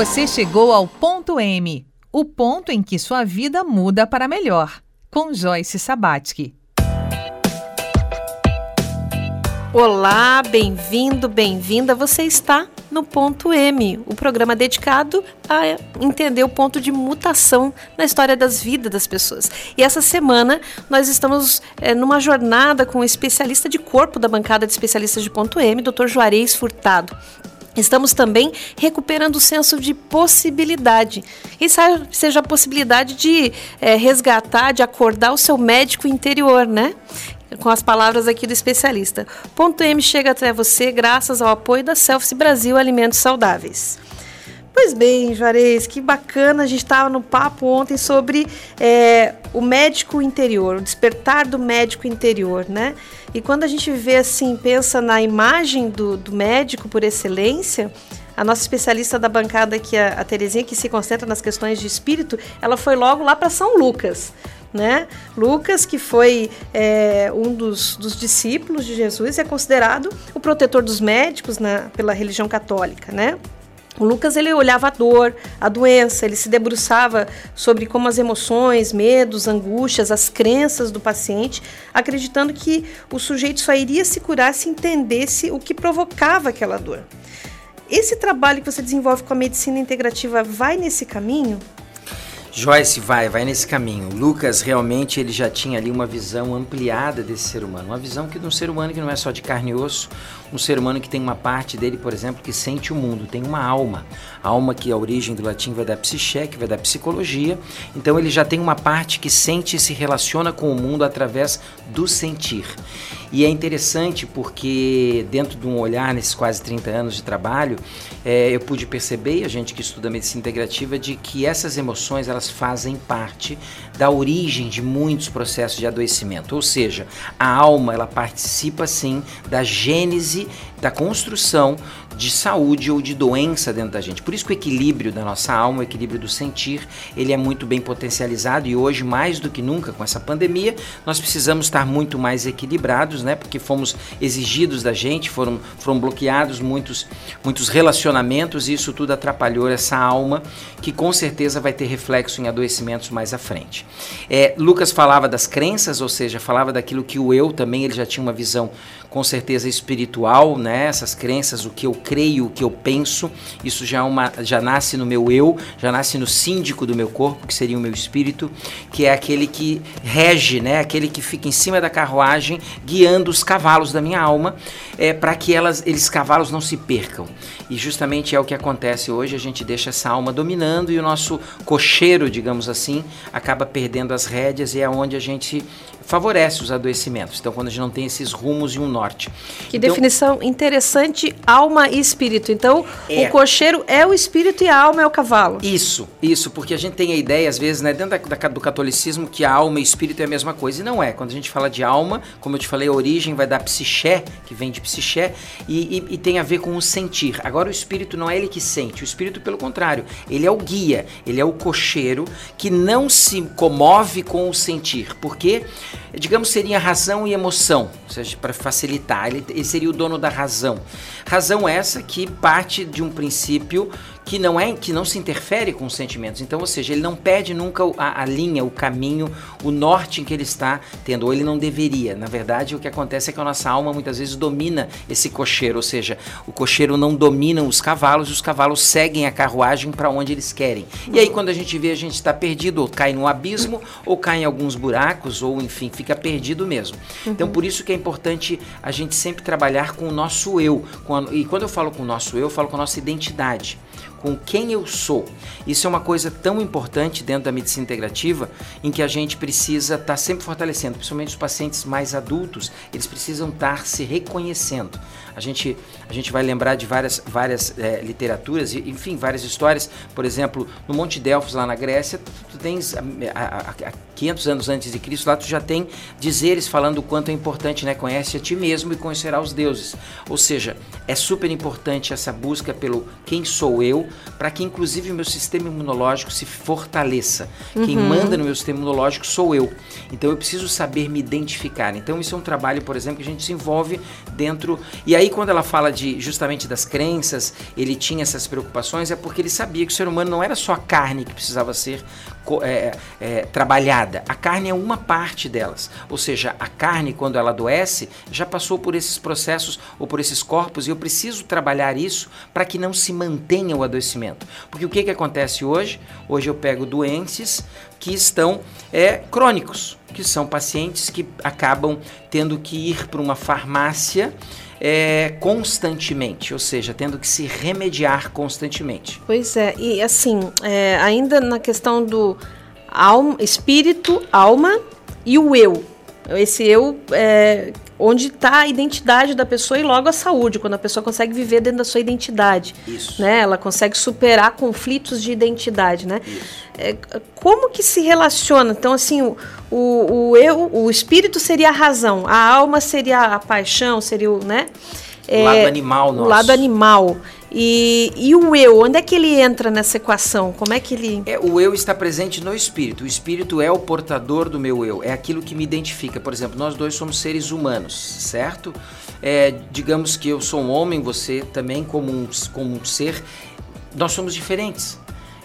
Você chegou ao ponto M, o ponto em que sua vida muda para melhor, com Joyce Sabatsky. Olá, bem-vindo, bem-vinda. Você está no Ponto M, o programa dedicado a entender o ponto de mutação na história das vidas das pessoas. E essa semana nós estamos é, numa jornada com um especialista de corpo da bancada de especialistas de Ponto M, Dr. Juarez Furtado. Estamos também recuperando o senso de possibilidade. E seja a possibilidade de é, resgatar, de acordar o seu médico interior, né? com as palavras aqui do especialista. Ponto M chega até você graças ao apoio da Selfie Brasil Alimentos Saudáveis. Pois bem, Juarez, que bacana. A gente estava no papo ontem sobre é, o médico interior, o despertar do médico interior, né? E quando a gente vê assim, pensa na imagem do, do médico por excelência, a nossa especialista da bancada aqui, a, a Terezinha, que se concentra nas questões de espírito, ela foi logo lá para São Lucas né? Lucas, que foi é, um dos, dos, discípulos de Jesus, é considerado o protetor dos médicos na, pela religião católica, né? O Lucas ele olhava a dor, a doença, ele se debruçava sobre como as emoções, medos, angústias, as crenças do paciente, acreditando que o sujeito só iria se curar se entendesse o que provocava aquela dor. Esse trabalho que você desenvolve com a medicina integrativa vai nesse caminho? Joyce vai, vai nesse caminho. Lucas realmente ele já tinha ali uma visão ampliada desse ser humano, uma visão que de um ser humano que não é só de carne e osso, um ser humano que tem uma parte dele, por exemplo, que sente o mundo, tem uma alma. A alma que a origem do latim vai da psiché, que vai da psicologia. Então ele já tem uma parte que sente e se relaciona com o mundo através do sentir. E é interessante porque dentro de um olhar nesses quase 30 anos de trabalho, é, eu pude perceber, a gente que estuda medicina integrativa, de que essas emoções elas fazem parte da origem de muitos processos de adoecimento. Ou seja, a alma ela participa sim da gênese da construção de saúde ou de doença dentro da gente. Por isso que o equilíbrio da nossa alma, o equilíbrio do sentir, ele é muito bem potencializado e hoje mais do que nunca com essa pandemia, nós precisamos estar muito mais equilibrados, né? Porque fomos exigidos da gente, foram, foram bloqueados muitos, muitos relacionamentos e isso tudo atrapalhou essa alma que com certeza vai ter reflexo em adoecimentos mais à frente. É, Lucas falava das crenças, ou seja, falava daquilo que o eu também ele já tinha uma visão com certeza espiritual, né? Essas crenças, o que eu creio, o que eu penso, isso já, é uma, já nasce no meu eu, já nasce no síndico do meu corpo, que seria o meu espírito, que é aquele que rege, né? Aquele que fica em cima da carruagem, guiando os cavalos da minha alma, é, para que elas, eles cavalos não se percam. E justamente é o que acontece hoje, a gente deixa essa alma dominando e o nosso cocheiro, digamos assim, acaba perdendo as rédeas e é onde a gente favorece os adoecimentos. Então, quando a gente não tem esses rumos e um norte. Que então, definição interessante, alma e espírito. Então, é, o cocheiro é o espírito e a alma é o cavalo. Isso, isso, porque a gente tem a ideia, às vezes, né, dentro da, da, do catolicismo, que a alma e espírito é a mesma coisa. E não é. Quando a gente fala de alma, como eu te falei, a origem vai da psiché, que vem de psiché, e, e, e tem a ver com o sentir. Agora, o espírito não é ele que sente, o espírito, pelo contrário, ele é o guia, ele é o cocheiro que não se comove com o sentir. Porque digamos, seria razão e emoção, ou seja, para facilitar, ele, ele seria o dono da razão. Razão essa que parte de um princípio que não é que não se interfere com os sentimentos. Então, ou seja, ele não perde nunca a, a, linha, o caminho, o norte em que ele está tendo, ou ele não deveria. Na verdade, o que acontece é que a nossa alma muitas vezes domina esse cocheiro, ou seja, o cocheiro não domina os cavalos e os cavalos seguem a carruagem para onde eles querem. E aí, quando a gente vê, a gente está perdido, ou cai num abismo, ou cai em alguns buracos, ou enfim, fica perdido mesmo. Então, por isso que é importante a gente sempre trabalhar com o nosso eu. A, e quando eu falo com o nosso eu, eu falo com a nossa identidade com quem eu sou. Isso é uma coisa tão importante dentro da medicina integrativa em que a gente precisa estar tá sempre fortalecendo, principalmente os pacientes mais adultos, eles precisam estar se reconhecendo. A gente, a gente vai lembrar de várias, várias é, literaturas, enfim, várias histórias. Por exemplo, no Monte Delfos, lá na Grécia, tu, tu tens a, a, 500 anos antes de Cristo, lá tu já tem dizeres falando o quanto é importante, né? Conhece a ti mesmo e conhecerá os deuses. Ou seja, é super importante essa busca pelo quem sou eu, para que inclusive o meu sistema imunológico se fortaleça. Uhum. Quem manda no meu sistema imunológico sou eu. Então eu preciso saber me identificar. Então isso é um trabalho, por exemplo, que a gente se envolve dentro. E aí quando ela fala de justamente das crenças, ele tinha essas preocupações, é porque ele sabia que o ser humano não era só a carne que precisava ser é, é, trabalhada. A carne é uma parte delas. Ou seja, a carne, quando ela adoece, já passou por esses processos ou por esses corpos e eu preciso trabalhar isso para que não se mantenha o adoecimento. Porque o que, que acontece hoje? Hoje eu pego doentes que estão é, crônicos, que são pacientes que acabam tendo que ir para uma farmácia é, constantemente, ou seja, tendo que se remediar constantemente. Pois é, e assim, é, ainda na questão do alma, espírito, alma e o eu. Esse eu é onde está a identidade da pessoa e logo a saúde, quando a pessoa consegue viver dentro da sua identidade. Isso. Né? Ela consegue superar conflitos de identidade, né? É, como que se relaciona? Então, assim, o, o, o, eu, o espírito seria a razão, a alma seria a paixão, seria o, né? É, o lado animal nosso. O lado animal. E, e o eu, onde é que ele entra nessa equação? Como é que ele. É, o eu está presente no espírito. O espírito é o portador do meu eu, é aquilo que me identifica. Por exemplo, nós dois somos seres humanos, certo? É, digamos que eu sou um homem, você também, como um, como um ser, nós somos diferentes.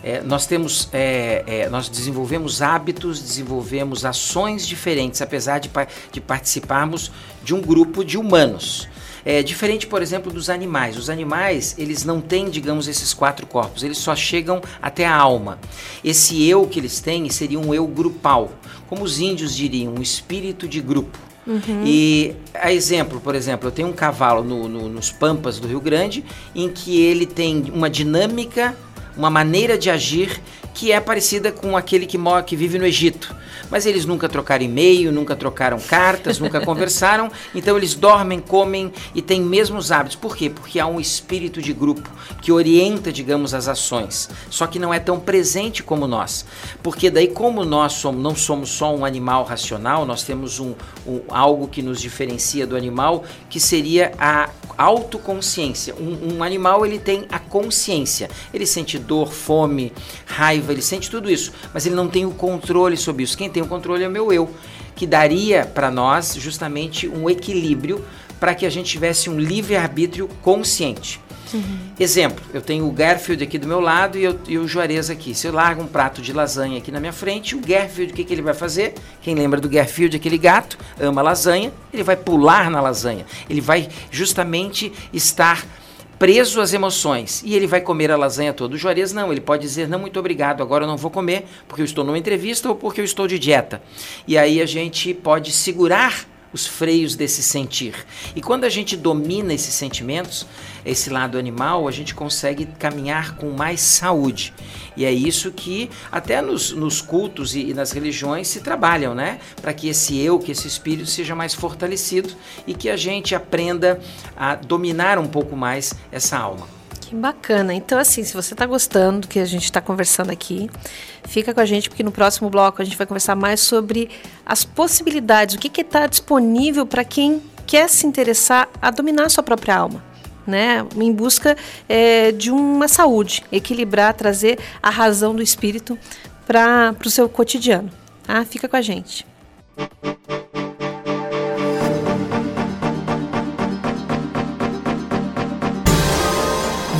É, nós temos, é, é, nós desenvolvemos hábitos, desenvolvemos ações diferentes, apesar de, de participarmos de um grupo de humanos. É diferente, por exemplo, dos animais. Os animais, eles não têm, digamos, esses quatro corpos, eles só chegam até a alma. Esse eu que eles têm seria um eu grupal, como os índios diriam, um espírito de grupo. Uhum. E a exemplo, por exemplo, eu tenho um cavalo no, no, nos Pampas do Rio Grande em que ele tem uma dinâmica, uma maneira de agir que é parecida com aquele que, mora, que vive no Egito mas eles nunca trocaram e-mail, nunca trocaram cartas, nunca conversaram, então eles dormem, comem e têm mesmos hábitos. Por quê? Porque há um espírito de grupo que orienta, digamos, as ações, só que não é tão presente como nós. Porque daí, como nós somos, não somos só um animal racional, nós temos um, um algo que nos diferencia do animal, que seria a autoconsciência. Um, um, animal ele tem a consciência. Ele sente dor, fome, raiva, ele sente tudo isso, mas ele não tem o controle sobre isso. Quem tem o controle é o meu eu, que daria para nós justamente um equilíbrio para que a gente tivesse um livre-arbítrio consciente. Uhum. Exemplo, eu tenho o Garfield aqui do meu lado e, eu, e o Juarez aqui. Se eu largo um prato de lasanha aqui na minha frente, o Garfield, o que, que ele vai fazer? Quem lembra do Garfield, aquele gato, ama lasanha, ele vai pular na lasanha. Ele vai justamente estar preso às emoções e ele vai comer a lasanha toda. O Juarez não, ele pode dizer não, muito obrigado, agora eu não vou comer porque eu estou numa entrevista ou porque eu estou de dieta. E aí a gente pode segurar os freios desse sentir. E quando a gente domina esses sentimentos, esse lado animal, a gente consegue caminhar com mais saúde. E é isso que até nos, nos cultos e, e nas religiões se trabalham, né? Para que esse eu, que esse espírito seja mais fortalecido e que a gente aprenda a dominar um pouco mais essa alma. Que bacana. Então, assim, se você está gostando do que a gente está conversando aqui, fica com a gente, porque no próximo bloco a gente vai conversar mais sobre as possibilidades, o que está disponível para quem quer se interessar a dominar a sua própria alma. Né, em busca é, de uma saúde, equilibrar, trazer a razão do espírito para o seu cotidiano. Ah, fica com a gente.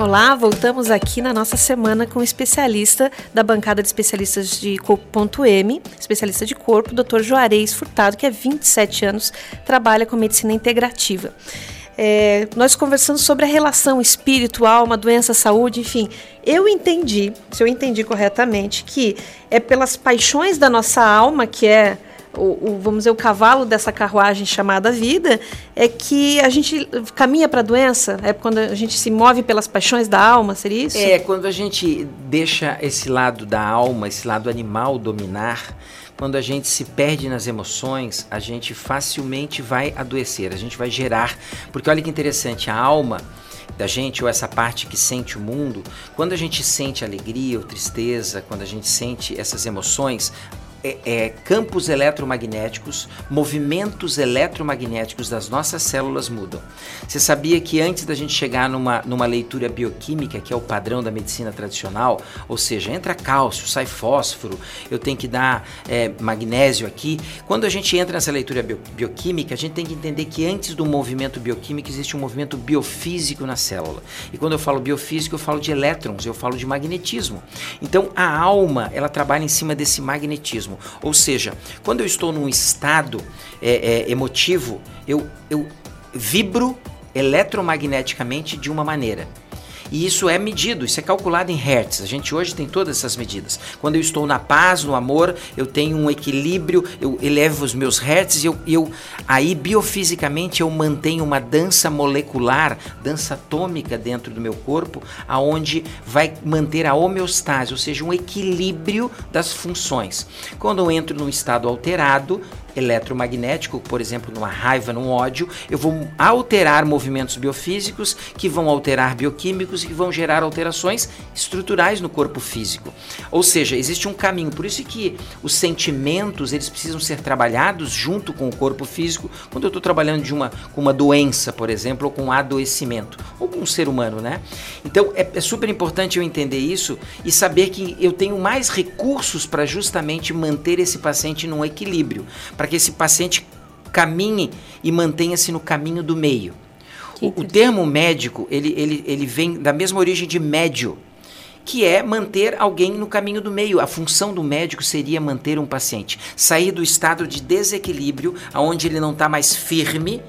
Olá, voltamos aqui na nossa semana com o especialista da bancada de especialistas de corpo M, especialista de corpo, Dr. Juarez Furtado, que há 27 anos trabalha com medicina integrativa. É, nós conversamos sobre a relação espírito, alma, doença, saúde, enfim. Eu entendi, se eu entendi corretamente, que é pelas paixões da nossa alma, que é o, o, vamos dizer, o cavalo dessa carruagem chamada vida, é que a gente caminha para a doença? É quando a gente se move pelas paixões da alma, seria isso? É, quando a gente deixa esse lado da alma, esse lado animal dominar, quando a gente se perde nas emoções, a gente facilmente vai adoecer, a gente vai gerar. Porque olha que interessante, a alma da gente, ou essa parte que sente o mundo, quando a gente sente alegria ou tristeza, quando a gente sente essas emoções, é, é, campos eletromagnéticos, movimentos eletromagnéticos das nossas células mudam. Você sabia que antes da gente chegar numa, numa leitura bioquímica, que é o padrão da medicina tradicional, ou seja, entra cálcio, sai fósforo, eu tenho que dar é, magnésio aqui. Quando a gente entra nessa leitura bio, bioquímica, a gente tem que entender que antes do movimento bioquímico existe um movimento biofísico na célula. E quando eu falo biofísico, eu falo de elétrons, eu falo de magnetismo. Então a alma, ela trabalha em cima desse magnetismo mesmo. Ou seja, quando eu estou num estado é, é, emotivo, eu, eu vibro eletromagneticamente de uma maneira. E isso é medido, isso é calculado em hertz. A gente hoje tem todas essas medidas. Quando eu estou na paz, no amor, eu tenho um equilíbrio, eu elevo os meus hertz e eu, eu aí biofisicamente eu mantenho uma dança molecular, dança atômica dentro do meu corpo, aonde vai manter a homeostase, ou seja, um equilíbrio das funções. Quando eu entro num estado alterado, eletromagnético, por exemplo, numa raiva, num ódio, eu vou alterar movimentos biofísicos que vão alterar bioquímicos e que vão gerar alterações estruturais no corpo físico. Ou seja, existe um caminho, por isso que os sentimentos, eles precisam ser trabalhados junto com o corpo físico, quando eu estou trabalhando de uma, com uma doença, por exemplo, ou com um adoecimento, ou com um ser humano, né? Então, é, é super importante eu entender isso e saber que eu tenho mais recursos para justamente manter esse paciente num equilíbrio, para que esse paciente caminhe e mantenha-se no caminho do meio. O, o, termo médico, ele, ele, ele vem da mesma origem de médio, que é manter alguém no caminho do meio. A função do médico seria manter um paciente, sair do estado de desequilíbrio, aonde ele não está mais firme,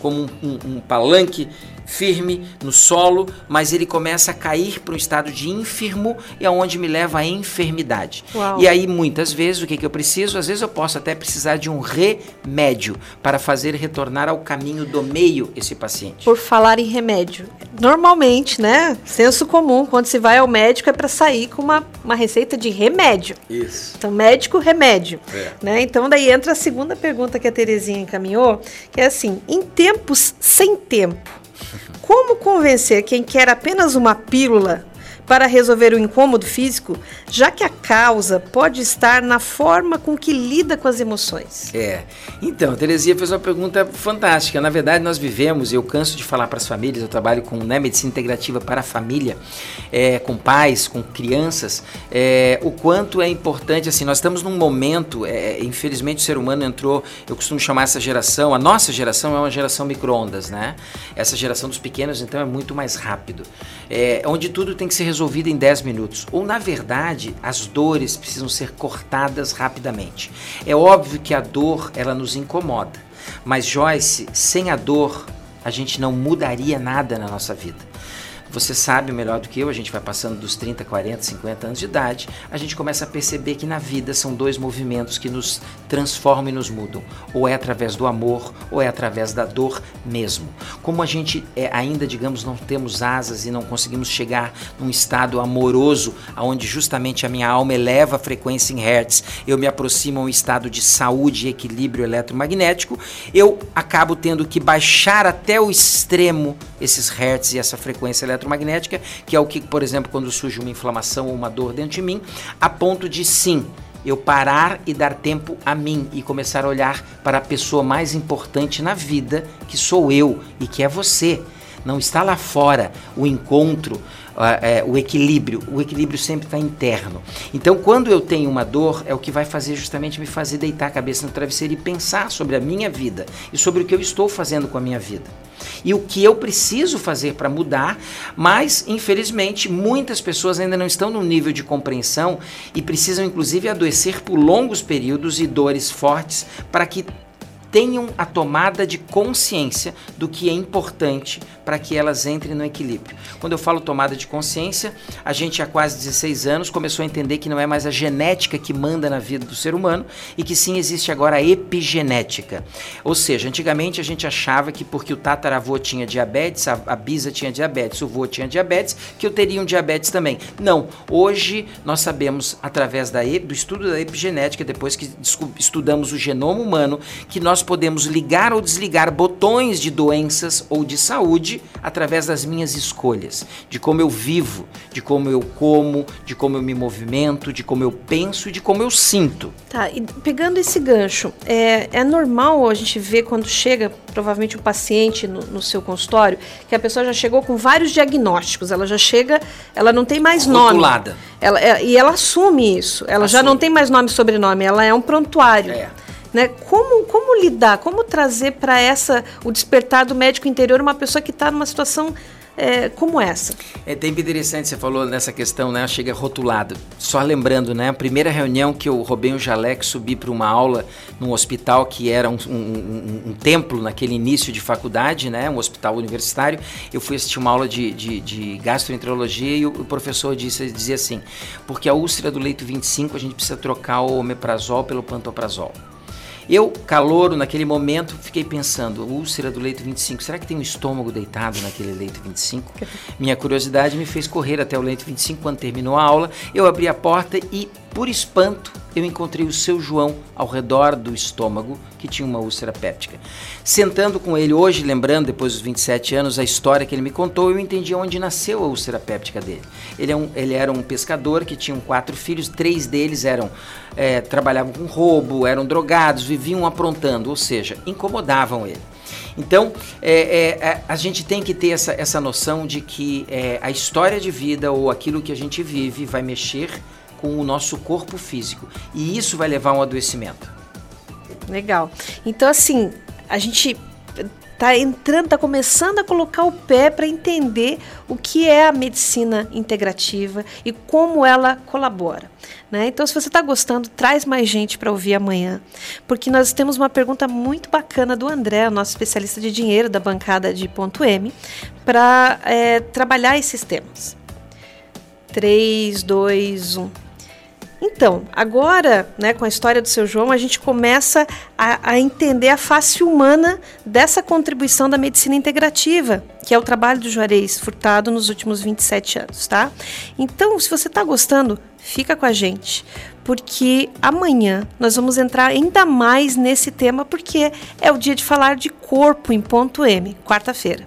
como um, um, um palanque firme no solo, mas ele começa a cair para um estado de infirmo e aonde me leva à enfermidade. Uau. E aí muitas vezes o que, que eu preciso? Às vezes eu posso até precisar de um remédio para fazer retornar ao caminho do meio esse paciente. Por falar em remédio, normalmente, né, senso comum, quando se vai ao médico é para sair com uma, uma receita de remédio. Isso. Então médico, remédio. É. Né? Então daí entra a segunda pergunta que a Terezinha encaminhou, que é assim, em tempos sem tempo, como convencer quem quer apenas uma pílula para resolver o incômodo físico, já que a causa pode estar na forma com que lida com as emoções. É. Então, Teresia fez uma pergunta fantástica. Na verdade, nós vivemos, eu canso de falar para as famílias, eu trabalho com né, medicina integrativa para a família, é, com pais, com crianças, é, o quanto é importante, assim, nós estamos num momento, é, infelizmente o ser humano entrou, eu costumo chamar essa geração, a nossa geração é uma geração micro-ondas, né? Essa geração dos pequenos, então, é muito mais rápido. É, onde tudo tem que ser resolvido resolvida em 10 minutos. Ou, na verdade, as dores precisam ser cortadas rapidamente. É óbvio que a dor ela nos incomoda, mas Joyce, sem a dor, a gente não mudaria nada na nossa vida. Você sabe melhor do que eu, a gente vai passando dos 30, 40, 50 anos de idade, a gente começa a perceber que na vida são dois movimentos que nos transformam e nos mudam. Ou é através do amor, ou é através da dor mesmo. Como a gente é, ainda, digamos, não temos asas e não conseguimos chegar num estado amoroso, onde justamente a minha alma eleva a frequência em hertz, eu me aproximo a um estado de saúde e equilíbrio eletromagnético, eu acabo tendo que baixar até o extremo esses hertz e essa frequência eletromagnética, que é o que, por exemplo, quando surge uma inflamação ou uma dor dentro de mim, a ponto de sim, eu parar e dar tempo a mim e começar a olhar para a pessoa mais importante na vida, que sou eu e que é você. Não está lá fora o encontro, é, o equilíbrio. O equilíbrio sempre está interno. Então, quando eu tenho uma dor, é o que vai fazer justamente me fazer deitar a cabeça no travesseiro e pensar sobre a minha vida e sobre o que eu estou fazendo com a minha vida. E o que eu preciso fazer para mudar, mas infelizmente muitas pessoas ainda não estão no nível de compreensão e precisam inclusive adoecer por longos períodos e dores fortes para que tenham a tomada de consciência do que é importante para que elas entrem no equilíbrio. Quando eu falo tomada de consciência, a gente há quase 16 anos começou a entender que não é mais a genética que manda na vida do ser humano e que sim existe agora a epigenética. Ou seja, antigamente a gente achava que porque o tataravô tinha diabetes, a, a bisa tinha diabetes, o vô tinha diabetes, que eu teria um diabetes também. Não, hoje nós sabemos através da, do estudo da epigenética, depois que estudamos o genoma humano, que nós nós podemos ligar ou desligar botões de doenças ou de saúde através das minhas escolhas, de como eu vivo, de como eu como, de como eu me movimento, de como eu penso e de como eu sinto. Tá, e pegando esse gancho, é, é normal a gente ver quando chega, provavelmente, um paciente no, no seu consultório, que a pessoa já chegou com vários diagnósticos, ela já chega, ela não tem mais Rotulada. nome. Ela, é, e ela assume isso, ela assume. já não tem mais nome e sobrenome, ela é um prontuário. É. Né? Como, como lidar, como trazer para essa o despertar do médico interior uma pessoa que está numa situação é, como essa? É bem interessante, você falou nessa questão, né? Chega rotulado. Só lembrando, né? A primeira reunião que eu roubei um jaleco, subi para uma aula num hospital que era um, um, um, um, templo naquele início de faculdade, né? Um hospital universitário. Eu fui assistir uma aula de, de, de gastroenterologia e o, o, professor disse, dizia assim: porque a úlcera do leito 25 a gente precisa trocar o omeprazol pelo pantoprazol. Eu, calouro, naquele momento, fiquei pensando, úlcera do leito 25, será que tem um estômago deitado naquele leito 25? Minha curiosidade me fez correr até o leito 25 quando terminou a aula. Eu abri a porta e, por espanto, eu encontrei o seu João ao redor do estômago, que tinha uma úlcera péptica. Sentando com ele hoje, lembrando, depois dos 27 anos, a história que ele me contou, eu entendi onde nasceu a úlcera péptica dele. Ele, é um, ele era um pescador que tinha quatro filhos, três deles eram é, trabalhavam com roubo, eram drogados, viviam aprontando, ou seja, incomodavam ele. Então, é, é, é, a gente tem que ter essa, essa noção de que é, a história de vida ou aquilo que a gente vive vai mexer com o nosso corpo físico. E isso vai levar a um adoecimento. Legal. Então, assim, a gente está entrando, está começando a colocar o pé para entender o que é a medicina integrativa e como ela colabora. Né? Então, se você está gostando, traz mais gente para ouvir amanhã, porque nós temos uma pergunta muito bacana do André, nosso especialista de dinheiro da bancada de ponto M, para é, trabalhar esses temas. 3, 2, 1. Então, agora, né, com a história do seu João, a gente começa a, a, entender a face humana dessa contribuição da medicina integrativa, que é o trabalho do Juarez Furtado nos últimos 27 anos, tá? Então, se você está gostando, fica com a gente, porque amanhã nós vamos entrar ainda mais nesse tema, porque é o dia de falar de corpo em ponto M, quarta-feira.